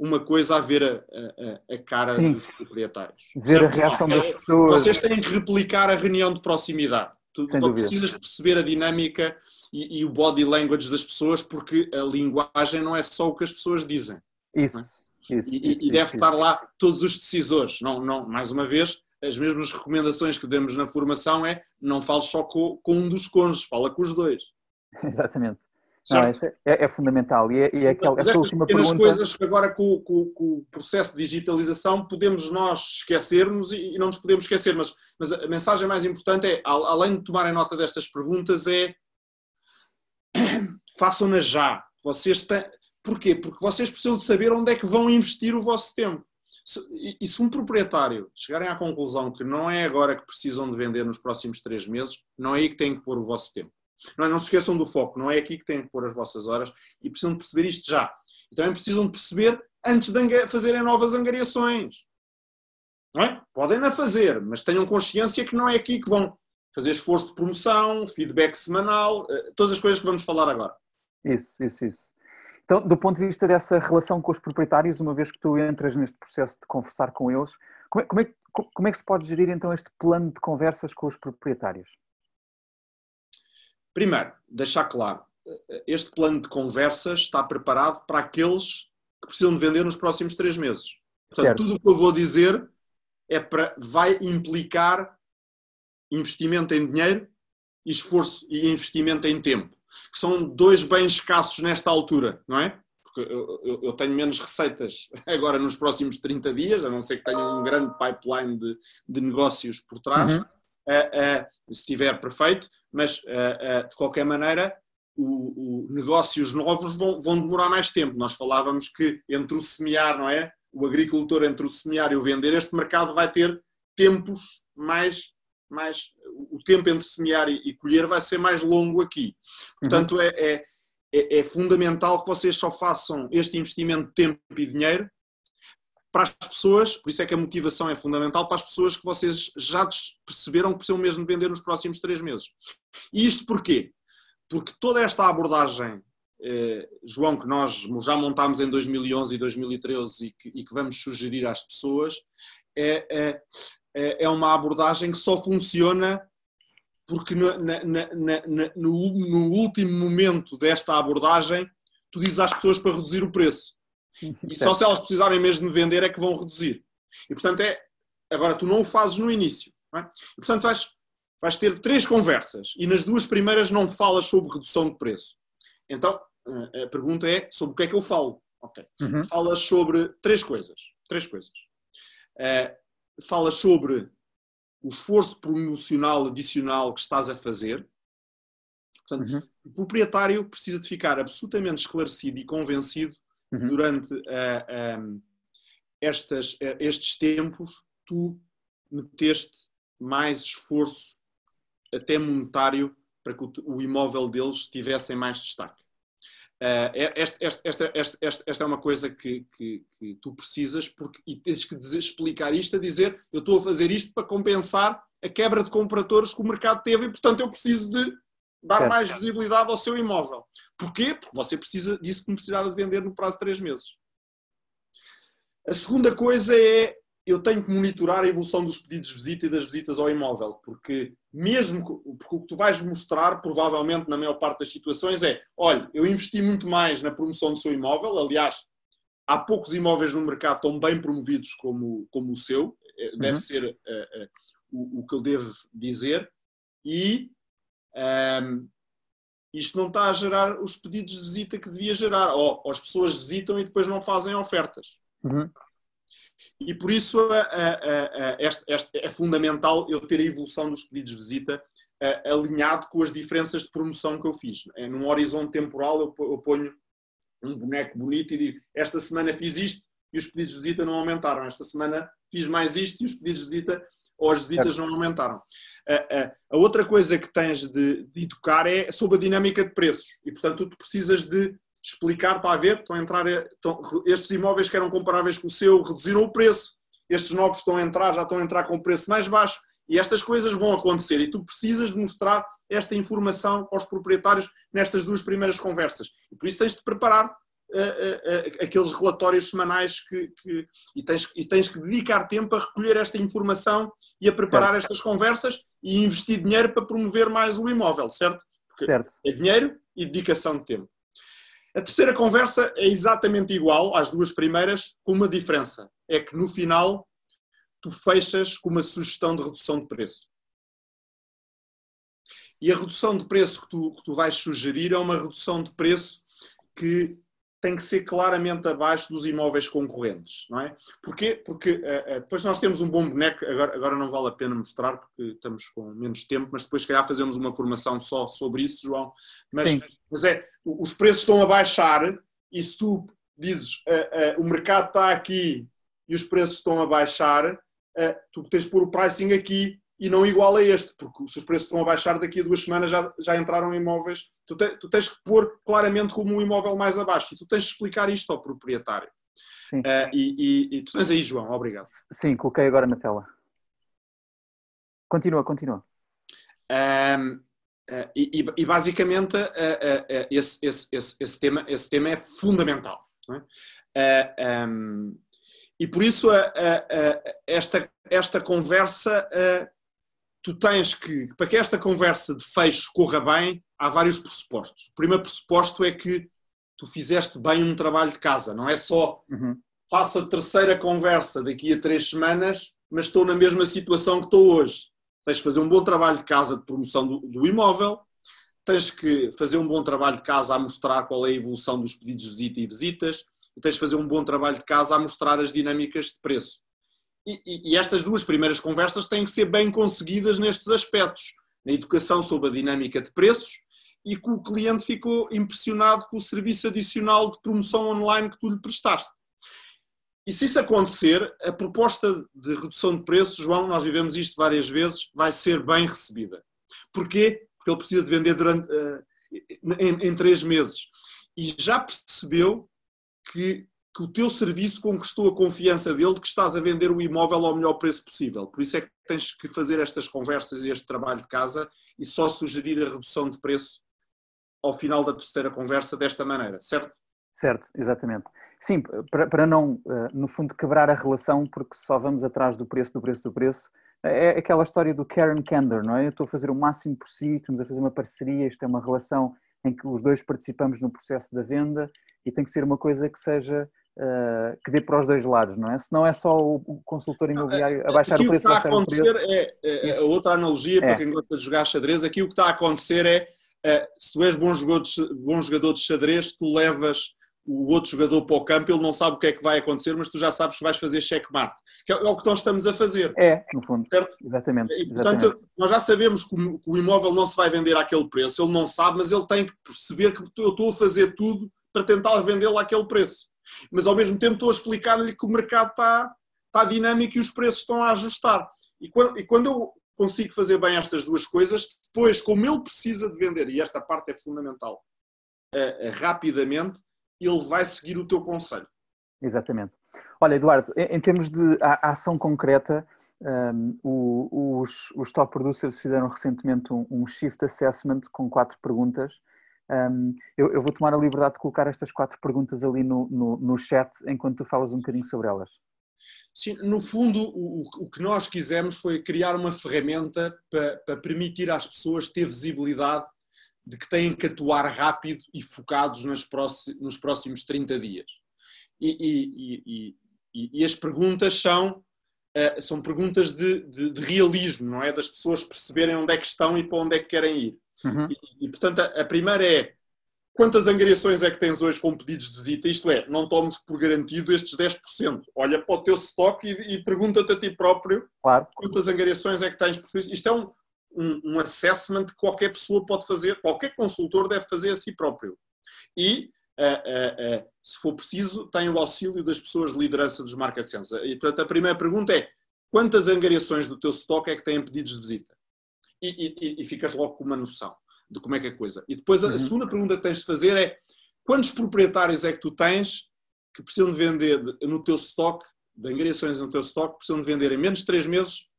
uma coisa a ver a, a, a cara Sim. dos proprietários. Ver certo? a reação das é, pessoas. Vocês têm que replicar a reunião de proximidade. Tu precisas de perceber a dinâmica e, e, o body language das pessoas, porque a linguagem não é só o que as pessoas dizem. Isso. É? isso, e, isso, e deve isso, estar lá todos os decisores. Não, não, mais uma vez, as mesmas recomendações que demos na formação é não fale só com, com um dos cônjuges, fala com os dois. [LAUGHS] Exatamente. Não, é, é, fundamental. E é, e é aquela, Mas estas última pergunta... coisas que agora com, com, com, o processo de digitalização podemos nós esquecermos e, e não nos podemos esquecer, mas, mas a mensagem mais importante é, além de tomarem nota destas perguntas, é [COUGHS] façam-na já. Vocês têm... Porquê? Porque vocês precisam de saber onde é que vão investir o vosso tempo. E se um proprietário chegarem à conclusão que não é agora que precisam de vender nos próximos três meses, não é aí que têm que pôr o vosso tempo. Não, é, não se esqueçam do foco, não é aqui que têm que pôr as vossas horas e precisam de perceber isto já. E também precisam perceber antes de fazerem novas angariações. Não é? Podem na fazer, mas tenham consciência que não é aqui que vão fazer esforço de promoção, feedback semanal, eh, todas as coisas que vamos falar agora. Isso, isso, isso. Então, do ponto de vista dessa relação com os proprietários, uma vez que tu entras neste processo de conversar com eles, como é, como é, como é que se pode gerir então este plano de conversas com os proprietários? Primeiro, deixar claro, este plano de conversas está preparado para aqueles que precisam de vender nos próximos três meses. Portanto, certo. tudo o que eu vou dizer é para, vai implicar investimento em dinheiro, esforço e investimento em tempo que são dois bens escassos nesta altura, não é? Porque eu, eu, tenho menos receitas [LAUGHS] agora nos próximos 30 dias, a não ser que tenha um grande pipeline de, de negócios por trás, uhum. Se estiver perfeito, mas de qualquer maneira o, o negócios novos vão, vão, demorar mais tempo. Nós falávamos que entre o semear, não é? O agricultor entre o semear e o vender, este mercado vai ter tempos mais mais o tempo entre semear e, e colher vai ser mais longo aqui. Portanto, uhum. é, é, é, é, fundamental que vocês só façam este investimento de tempo e dinheiro para as pessoas, por isso é que a motivação é fundamental para as pessoas que vocês já perceberam que precisam mesmo vender nos próximos três meses. E isto porquê? Porque toda esta abordagem, eh, João, que nós já montámos em 2011 e 2013 e que, e que vamos sugerir às pessoas, é, é, é, é uma abordagem que só funciona porque na, na, na, no, no, último momento desta abordagem tu dizes às pessoas para reduzir o preço. [LAUGHS] E só se elas precisarem mesmo de vender é que vão reduzir. E portanto é. Agora tu não o fazes no início. É? E portanto vais, vais ter três conversas e nas duas primeiras não falas sobre redução de preço. Então a pergunta é sobre o que é que eu falo. Okay. Uhum. Falas sobre três coisas. Três coisas. Uh, falas sobre o esforço promocional adicional que estás a fazer. Portanto, uhum. o proprietário precisa de ficar absolutamente esclarecido e convencido uhum. durante uh, eh, um, ehm, estas, uh, estes tempos, tu meteste mais esforço, até monetário, para que o, o imóvel deles tivesse mais destaque. Uh, esta, esta, esta, esta, é uma coisa que, que, que, tu precisas porque, e tens que dizer, explicar isto, a dizer eu estou a fazer isto para compensar a quebra de compradores que o mercado teve e, portanto, eu preciso de dar certo. mais visibilidade ao seu imóvel. Porquê? Porque você precisa disso que precisava de vender no prazo de três meses. A segunda coisa é eu tenho que monitorar a evolução dos pedidos de visita e das visitas ao imóvel, porque mesmo porque o que tu vais mostrar, provavelmente na maior parte das situações, é: olha, eu investi muito mais na promoção do seu imóvel, aliás, há poucos imóveis no mercado tão bem promovidos como, como o seu, eh, deve uhum. ser uh, uh, o, o, que eu devo dizer, e um, ehm, isto não está a gerar os pedidos de visita que devia gerar, ou, ou as pessoas visitam e depois não fazem ofertas. Uhum. E por isso é fundamental eu ter a evolução dos pedidos de visita alinhado com as diferenças de promoção que eu fiz. É, num horizonte temporal eu ponho um boneco bonito e digo esta semana fiz isto e os pedidos de visita não aumentaram, esta semana fiz mais isto e os pedidos de visita ou as visitas não aumentaram. A, outra coisa que tens de, de educar é sobre a dinâmica de preços. E portanto tu precisas de explicar, está a ver, estão a entrar, estão, estes imóveis que eram comparáveis com o seu reduziram o preço, estes novos estão a entrar, já estão a entrar com o preço mais baixo, e estas coisas vão acontecer, e tu precisas de mostrar esta informação aos proprietários nestas duas primeiras conversas. E por isso tens de preparar aqueles relatórios semanais que, que, e, tens, e tens que dedicar tempo a recolher esta informação e a preparar certo. estas conversas e investir dinheiro para promover mais o imóvel, certo? Porque certo. É dinheiro e dedicação de tempo. A terceira conversa é exatamente igual às duas primeiras, com uma diferença. É que no final tu fechas com uma sugestão de redução de preço. E a redução de preço que tu, que tu vais sugerir é uma redução de preço que tem que ser claramente abaixo dos imóveis concorrentes, não é? Porquê? Porque uh, uh, depois nós temos um bom boneco, agora, agora não vale a pena mostrar porque estamos com menos tempo, mas depois se calhar fazemos uma formação só sobre isso, João. Mas, mas é, os preços estão a baixar e se tu dizes uh, o mercado está aqui e os preços estão a baixar, tu tens de pôr o pricing aqui e não igual a este, porque se os preços estão a baixar daqui a duas semanas já, já entraram imóveis, tu, te, tu tens que pôr claramente como um imóvel mais abaixo e tu tens de explicar isto ao proprietário. Sim. Uh, e, e, e, tu tens aí, João, obrigado. Sim, coloquei agora na tela. Continua, continua. Um, uh, e, e, basicamente uh, esse, esse, esse, esse, tema, esse tema é fundamental. É? Um, e por isso esta, esta conversa tu tens que, para que esta conversa de fecho corra bem, há vários pressupostos. O primeiro pressuposto é que tu fizeste bem um trabalho de casa, não é só uhum. faço a terceira conversa daqui a três semanas, mas estou na mesma situação que estou hoje. Tens de fazer um bom trabalho de casa de promoção do, do imóvel, tens que fazer um bom trabalho de casa a mostrar qual é a evolução dos pedidos de visita e visitas, e tens de fazer um bom trabalho de casa a mostrar as dinâmicas de preço. E, e, estas duas primeiras conversas têm que ser bem conseguidas nestes aspectos, na educação sobre a dinâmica de preços e que o cliente ficou impressionado com o serviço adicional de promoção online que tu lhe prestaste. E se isso acontecer, a proposta de redução de preços, João, nós vivemos isto várias vezes, vai ser bem recebida. Porquê? Porque ele precisa de vender durante, uh, em, em três meses. E já percebeu que que o teu serviço conquistou a confiança dele de que estás a vender o imóvel ao melhor preço possível. Por isso é que tens que fazer estas conversas e este trabalho de casa e só sugerir a redução de preço ao final da terceira conversa desta maneira, certo? Certo, exatamente. Sim, para, para não, eh, no fundo, quebrar a relação, porque só vamos atrás do preço, do preço, do preço. É aquela história do Karen Candor, não é? Eu estou a fazer o máximo por si, estamos a fazer uma parceria, isto é uma relação em que os dois participamos no processo da venda e tem que ser uma coisa que seja uh, que dê para os dois lados, não é? Se não é só o consultor imobiliário a baixar aqui o preço. O que está a acontecer é, é, é outra analogia para é. quem gosta de jogar xadrez. Aqui o que está a acontecer é, é se tu és bom jogador, de, bom jogador de xadrez, tu levas o outro jogador para o campo, ele não sabe o que é que vai acontecer, mas tu já sabes que vais fazer checkmate. Que é, é o que nós estamos a fazer. É, no fundo. Certo? Exatamente. E, portanto, exatamente. nós já sabemos que o, que o imóvel não se vai vender àquele preço. Ele não sabe, mas ele tem que perceber que eu estou a fazer tudo para tentar vendê-lo àquele preço mas ao mesmo tempo estou a explicar-lhe que o mercado está, está dinâmico e os preços estão a ajustar. E quando, e quando eu consigo fazer bem estas duas coisas, depois, como ele precisa de vender, e esta parte é fundamental, uh, rapidamente, ele vai seguir o teu conselho. Exatamente. Olha, Eduardo, em, em termos de a, a ação concreta, um, o, os, os, top producers fizeram recentemente um, um, shift assessment com quatro perguntas um, eu, eu, vou tomar a liberdade de colocar estas quatro perguntas ali no, no, no, chat enquanto tu falas um bocadinho sobre elas. Sim, no fundo, o, o, que nós quisemos foi criar uma ferramenta para, para permitir às pessoas ter visibilidade de que têm que atuar rápido e focados nos próximos, nos próximos 30 dias. E, e, e, e as perguntas são, uh, são perguntas de, de, de, realismo, não é? Das pessoas perceberem onde é que estão e para onde é que querem ir. Uhum. E, portanto, a, a, primeira é quantas angariações é que tens hoje com pedidos de visita? Isto é, não tomes por garantido estes 10%. Olha para o teu stock e, e pergunta-te a ti próprio claro. quantas angariações é que tens por Isto é um, um, um assessment que qualquer pessoa pode fazer, qualquer consultor deve fazer a si próprio. E, uh, uh, uh, se for preciso, tem o auxílio das pessoas de liderança dos Market Sense. E, portanto, a primeira pergunta é quantas angariações do teu stock é que têm pedidos de visita? E, e, e ficas logo com uma noção de como é que é a coisa. E depois a, uhum. segunda pergunta que tens de fazer é quantos proprietários é que tu tens que precisam de vender no teu stock, de angariações no teu stock, precisam de vender em menos de 3 meses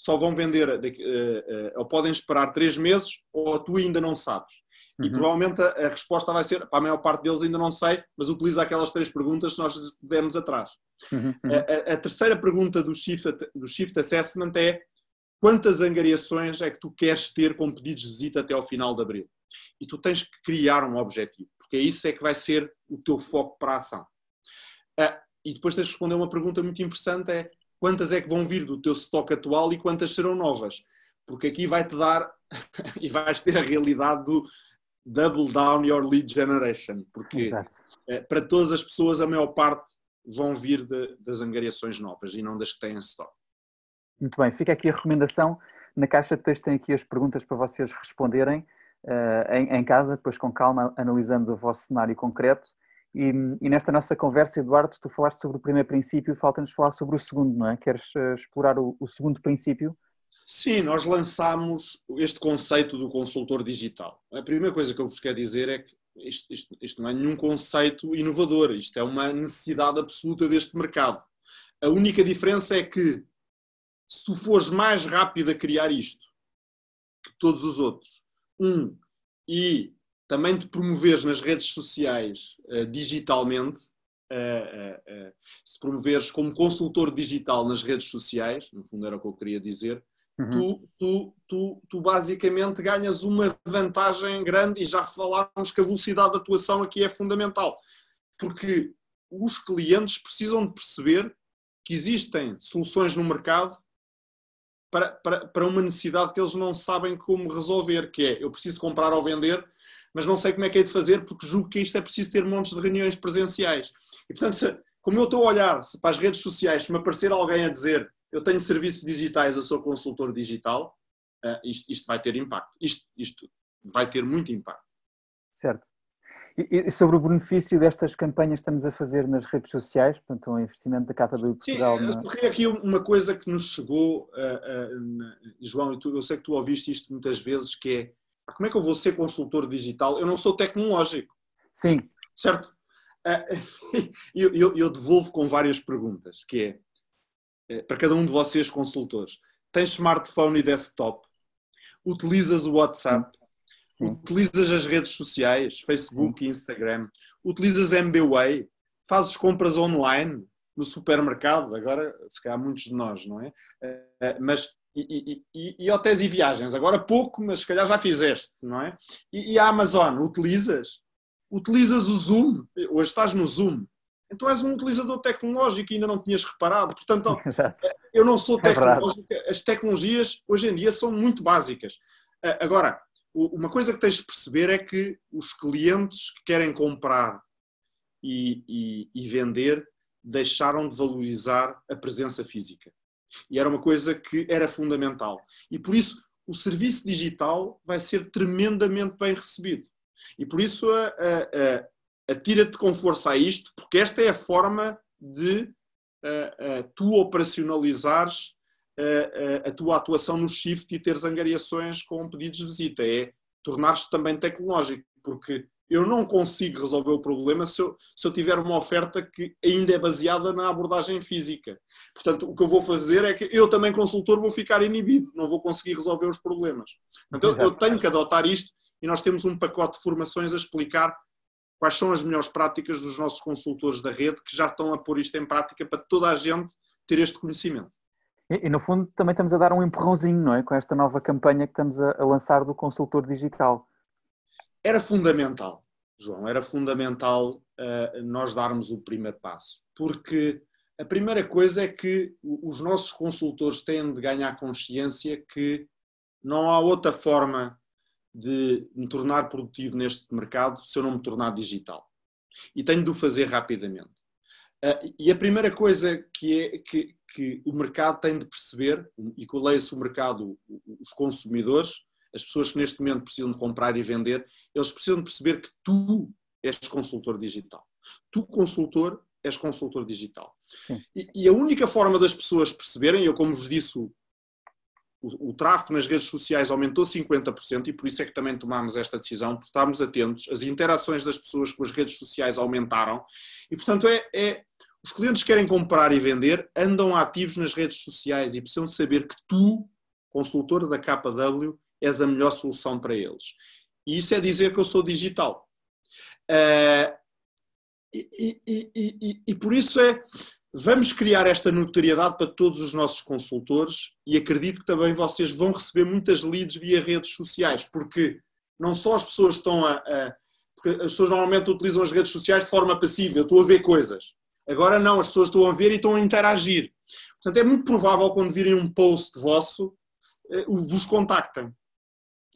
só vão vender, uh, uh, ou podem esperar três meses, ou tu ainda não sabes. Uhum. E provavelmente a, a, resposta vai ser, para a maior parte deles ainda não sei, mas utiliza aquelas três perguntas que nós demos atrás. Uhum. A, a, terceira pergunta do shift, do shift Assessment é quantas angariações é que tu queres ter com pedidos de visita até ao final de abril? E tu tens que criar um objetivo, porque isso é que vai ser o teu foco para a ação. Uh, e depois tens de responder uma pergunta muito interessante, é quantas é que vão vir do teu stock atual e quantas serão novas. Porque aqui vai-te dar [LAUGHS] e vais ter a realidade do double down your lead generation. Porque Exato. Eh, para todas as pessoas a maior parte vão vir de, das angariações novas e não das que têm stock. Muito bem, fica aqui a recomendação. Na caixa de texto tem aqui as perguntas para vocês responderem uh, em, em, casa, depois com calma, analisando o vosso cenário concreto. E, e, nesta nossa conversa, Eduardo, tu falaste sobre o primeiro princípio, falta-nos falar sobre o segundo, não é? Queres uh, explorar o, o, segundo princípio? Sim, nós lançámos este conceito do consultor digital. A primeira coisa que eu vos quero dizer é que isto, isto, isto não é nenhum conceito inovador, isto é uma necessidade absoluta deste mercado. A única diferença é que se tu fores mais rápido a criar isto que todos os outros, um, e também te promoveres nas redes sociais uh, digitalmente, uh, uh, se promoveres como consultor digital nas redes sociais, no fundo era o que eu queria dizer, uhum. tu, tu, tu, tu basicamente ganhas uma vantagem grande e já falámos que a velocidade de atuação aqui é fundamental, porque os clientes precisam de perceber que existem soluções no mercado para, para, para uma necessidade que eles não sabem como resolver, que é eu preciso comprar ou vender, mas não sei como é que é de fazer, porque julgo que isto é preciso ter montes de reuniões presenciais. E portanto, se, como eu estou a olhar para as redes sociais, se me aparecer alguém a dizer eu tenho serviços digitais, eu sou consultor digital, uh, isto, isto, vai ter impacto. Isto, isto vai ter muito impacto. Certo. E, e, sobre o benefício destas campanhas que estamos a fazer nas redes sociais, portanto, o investimento da Capa do Portugal. Sim, na... eu queria aqui uma coisa que nos chegou, uh, uh, João, eu sei que tu ouviste isto muitas vezes, que é como é que eu vou ser consultor digital? Eu não sou tecnológico. Sim. Certo? Ah, [LAUGHS] eu, eu, eu devolvo com várias perguntas, que é, para cada um de vocês consultores, tens smartphone e desktop? Utilizas o WhatsApp? Sim. Utilizas as redes sociais, Facebook e Instagram? Utilizas MBWay? Fazes compras online no supermercado? Agora, se calhar muitos de nós, não é? Ah, mas e, e, e, hotéis e viagens, agora pouco, mas se calhar já fizeste, não é? E, e a Amazon, utilizas? Utilizas o Zoom, hoje estás no Zoom, então és um utilizador tecnológico e ainda não tinhas reparado. Portanto, [LAUGHS] eu não sou é tecnológico, as tecnologias hoje em dia são muito básicas. Agora, uma coisa que tens de perceber é que os clientes que querem comprar e, e vender deixaram de valorizar a presença física. E era uma coisa que era fundamental. E por isso o serviço digital vai ser tremendamente bem recebido. E por isso atira-te com força a isto, porque esta é a forma de tu operacionalizares a tua atuação no shift e teres angariações com pedidos de visita. É tornar-te também tecnológico, porque eu não consigo resolver o problema se eu, se eu tiver uma oferta que ainda é baseada na abordagem física. Portanto, o que eu vou fazer é que eu também, consultor, vou ficar inibido, não vou conseguir resolver os problemas. Então, eu tenho que adotar isto e nós temos um pacote de formações a explicar quais são as melhores práticas dos nossos consultores da rede que já estão a pôr isto em prática para toda a gente ter este conhecimento. E, e, no fundo também estamos a dar um empurrãozinho, não é? Com esta nova campanha que estamos a, a lançar do consultor digital. Era fundamental, João, era fundamental uh, nós darmos o primeiro passo, porque a primeira coisa é que os nossos consultores têm de ganhar consciência que não há outra forma de me tornar produtivo neste mercado se eu não me tornar digital. E tenho de o fazer rapidamente. Uh, e a primeira coisa que, é, que, que o mercado tem de perceber, e que leia-se o mercado, os consumidores, as pessoas que neste momento precisam de comprar e vender, eles precisam de perceber que tu és consultor digital. Tu, consultor, és consultor digital. E, e, a única forma das pessoas perceberem, eu como vos disse, o, o, o tráfego nas redes sociais aumentou 50% e por isso é que também tomámos esta decisão, por estarmos atentos, as interações das pessoas com as redes sociais aumentaram e portanto é, é os clientes querem comprar e vender, andam ativos nas redes sociais e precisam de saber que tu, consultor da KW, és a melhor solução para eles. E isso é dizer que eu sou digital. Uh, e, e, e, e, por isso é, vamos criar esta notoriedade para todos os nossos consultores e acredito que também vocês vão receber muitas leads via redes sociais, porque não só as pessoas estão a, a porque as pessoas normalmente utilizam as redes sociais de forma passiva, eu estou a ver coisas. Agora não, as pessoas estão a ver e estão a interagir. Portanto, é muito provável quando virem um post vosso, eh, vos contactem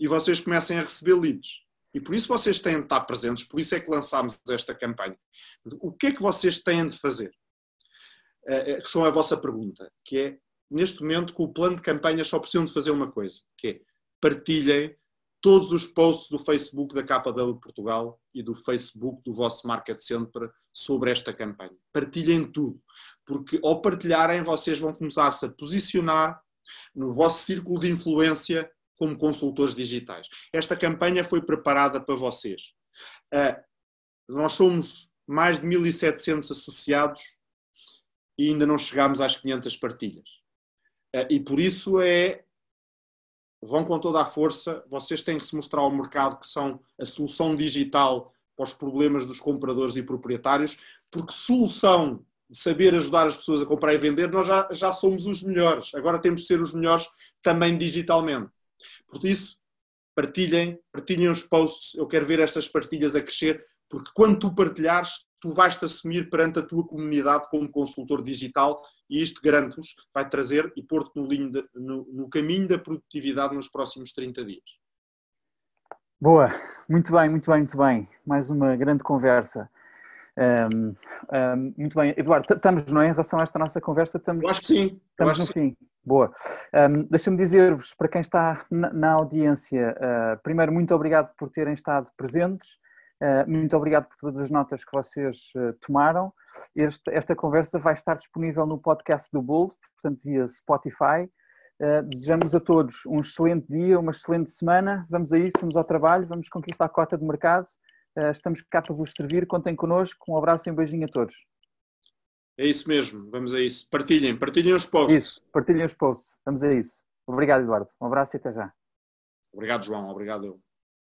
e vocês comecem a receber leads. E por isso vocês têm de estar presentes, por isso é que lançámos esta campanha. O que é que vocês têm de fazer? Eh, eh, que são a vossa pergunta, que é, neste momento, com o plano de campanha só precisam de fazer uma coisa, que é partilhem todos os posts do Facebook da KW Portugal e do Facebook do vosso Market Center sobre esta campanha. Partilhem tudo, porque ao partilharem vocês vão começar-se a posicionar no vosso círculo de influência como consultores digitais. Esta campanha foi preparada para vocês. Uh, nós somos mais de 1.700 associados e ainda não chegámos às 500 partilhas. Uh, e por isso é. Vão com toda a força, vocês têm que se mostrar ao mercado que são a solução digital para os problemas dos compradores e proprietários, porque solução de saber ajudar as pessoas a comprar e vender, nós já, já somos os melhores. Agora temos de ser os melhores também digitalmente. Por isso, partilhem, partilhem os posts, eu quero ver estas partilhas a crescer, porque quando tu partilhares, tu vais-te assumir perante a tua comunidade como consultor digital e isto garanto-vos vai trazer e pôr-te no, no, no caminho da produtividade nos próximos 30 dias. Boa, muito bem, muito bem, muito bem. Mais uma grande conversa. Um, um, muito bem, Eduardo, estamos, não é? Em relação a esta nossa conversa, estamos. Eu acho que sim. Estamos no fim. Boa. Um, Deixa-me dizer-vos, para quem está na, na audiência, uh, primeiro, muito obrigado por terem estado presentes. Uh, muito obrigado por todas as notas que vocês uh, tomaram. Este, esta conversa vai estar disponível no podcast do Bold, portanto, via Spotify. desejamos a todos um excelente dia, uma excelente semana. Vamos a isso, vamos ao trabalho, vamos conquistar a cota de mercado eh, estamos cá para vos servir, contem connosco. Um abraço e um beijinho a todos. É isso mesmo, vamos a isso. Partilhem, partilhem os posts. Isso, partilhem os posts, vamos a isso. Obrigado, Eduardo. Um abraço e até já. Obrigado, João. Obrigado.